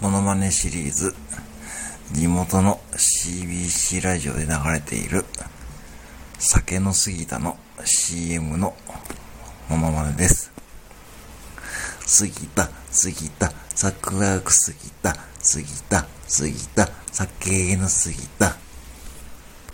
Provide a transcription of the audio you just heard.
モノマネシリーズ、地元の CBC ラジオで流れている、酒の杉田の CM のモノマネです。杉田、杉田、桜く杉田、杉田、杉田、酒の杉田。